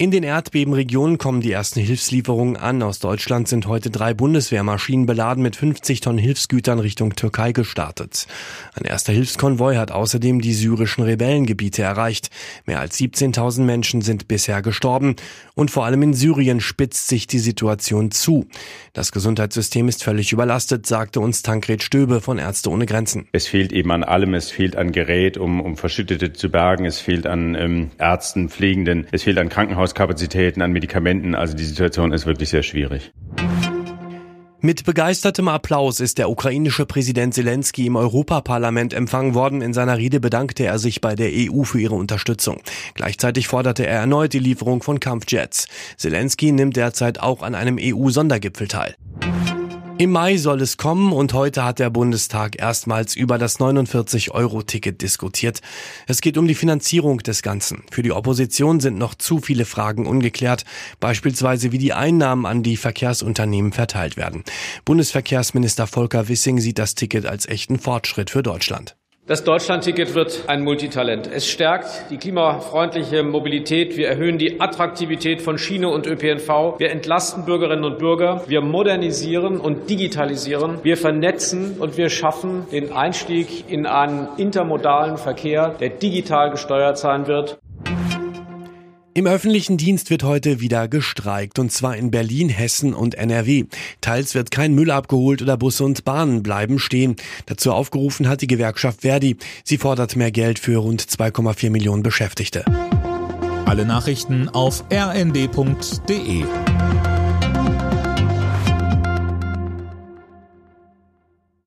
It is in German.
In den Erdbebenregionen kommen die ersten Hilfslieferungen an. Aus Deutschland sind heute drei Bundeswehrmaschinen beladen mit 50 Tonnen Hilfsgütern Richtung Türkei gestartet. Ein erster Hilfskonvoi hat außerdem die syrischen Rebellengebiete erreicht. Mehr als 17.000 Menschen sind bisher gestorben. Und vor allem in Syrien spitzt sich die Situation zu. Das Gesundheitssystem ist völlig überlastet, sagte uns Tankred Stöbe von Ärzte ohne Grenzen. Es fehlt eben an allem. Es fehlt an Gerät, um, um Verschüttete zu bergen. Es fehlt an ähm, Ärzten, Pflegenden. Es fehlt an Krankenhaus Krankenhauskapazitäten, an Medikamenten. Also die Situation ist wirklich sehr schwierig. Mit begeistertem Applaus ist der ukrainische Präsident Zelensky im Europaparlament empfangen worden. In seiner Rede bedankte er sich bei der EU für ihre Unterstützung. Gleichzeitig forderte er erneut die Lieferung von Kampfjets. Zelensky nimmt derzeit auch an einem EU-Sondergipfel teil. Im Mai soll es kommen und heute hat der Bundestag erstmals über das 49-Euro-Ticket diskutiert. Es geht um die Finanzierung des Ganzen. Für die Opposition sind noch zu viele Fragen ungeklärt, beispielsweise wie die Einnahmen an die Verkehrsunternehmen verteilt werden. Bundesverkehrsminister Volker Wissing sieht das Ticket als echten Fortschritt für Deutschland. Das Deutschlandticket wird ein Multitalent. Es stärkt die klimafreundliche Mobilität. Wir erhöhen die Attraktivität von Schiene und ÖPNV. Wir entlasten Bürgerinnen und Bürger. Wir modernisieren und digitalisieren. Wir vernetzen und wir schaffen den Einstieg in einen intermodalen Verkehr, der digital gesteuert sein wird. Im öffentlichen Dienst wird heute wieder gestreikt, und zwar in Berlin, Hessen und NRW. Teils wird kein Müll abgeholt oder Busse und Bahnen bleiben stehen. Dazu aufgerufen hat die Gewerkschaft Verdi. Sie fordert mehr Geld für rund 2,4 Millionen Beschäftigte. Alle Nachrichten auf rnd.de